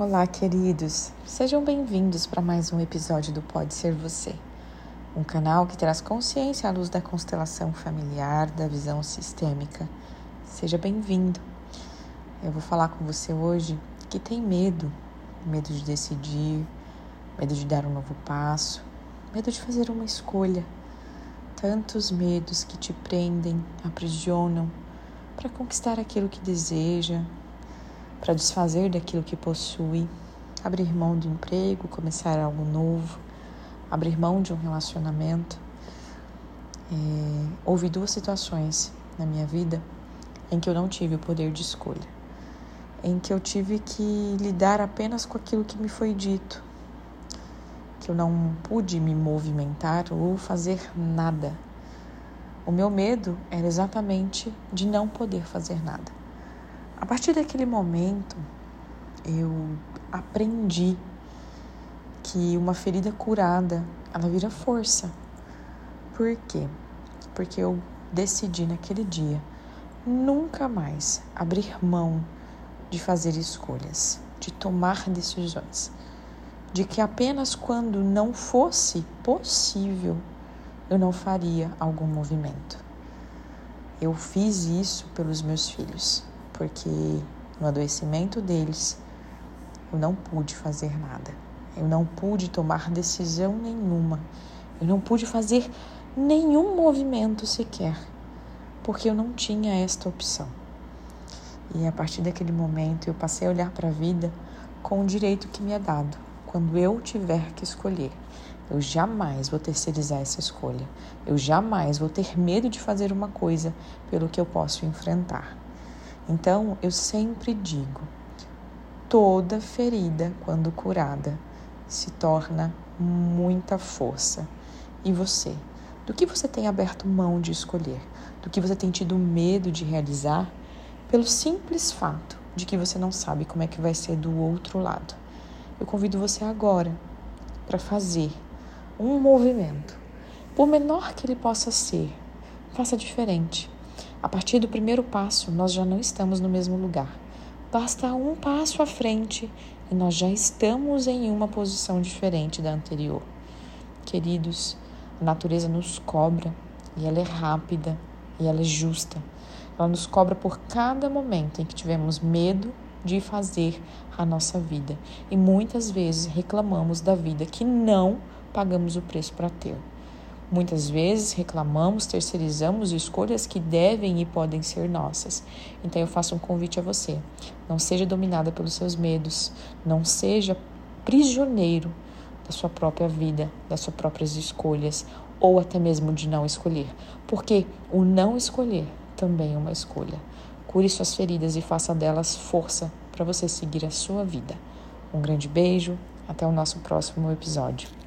Olá, queridos. Sejam bem-vindos para mais um episódio do Pode Ser Você, um canal que traz consciência à luz da constelação familiar, da visão sistêmica. Seja bem-vindo. Eu vou falar com você hoje que tem medo, medo de decidir, medo de dar um novo passo, medo de fazer uma escolha. Tantos medos que te prendem, aprisionam para conquistar aquilo que deseja, para desfazer daquilo que possui, abrir mão do emprego, começar algo novo, abrir mão de um relacionamento. É, houve duas situações na minha vida em que eu não tive o poder de escolha, em que eu tive que lidar apenas com aquilo que me foi dito, que eu não pude me movimentar ou fazer nada. O meu medo era exatamente de não poder fazer nada. A partir daquele momento, eu aprendi que uma ferida curada, ela vira força. Por quê? Porque eu decidi naquele dia nunca mais abrir mão de fazer escolhas, de tomar decisões, de que apenas quando não fosse possível eu não faria algum movimento. Eu fiz isso pelos meus filhos porque no adoecimento deles eu não pude fazer nada. Eu não pude tomar decisão nenhuma. Eu não pude fazer nenhum movimento sequer, porque eu não tinha esta opção. E a partir daquele momento eu passei a olhar para a vida com o direito que me é dado, quando eu tiver que escolher. Eu jamais vou terceirizar essa escolha. Eu jamais vou ter medo de fazer uma coisa pelo que eu posso enfrentar. Então, eu sempre digo: toda ferida, quando curada, se torna muita força. E você? Do que você tem aberto mão de escolher? Do que você tem tido medo de realizar? Pelo simples fato de que você não sabe como é que vai ser do outro lado. Eu convido você agora para fazer um movimento, por menor que ele possa ser, faça diferente. A partir do primeiro passo, nós já não estamos no mesmo lugar. Basta um passo à frente e nós já estamos em uma posição diferente da anterior. Queridos, a natureza nos cobra e ela é rápida e ela é justa. Ela nos cobra por cada momento em que tivemos medo de fazer a nossa vida e muitas vezes reclamamos da vida que não pagamos o preço para ter. Muitas vezes reclamamos, terceirizamos escolhas que devem e podem ser nossas. Então eu faço um convite a você: não seja dominada pelos seus medos, não seja prisioneiro da sua própria vida, das suas próprias escolhas ou até mesmo de não escolher, porque o não escolher também é uma escolha. Cure suas feridas e faça delas força para você seguir a sua vida. Um grande beijo, até o nosso próximo episódio.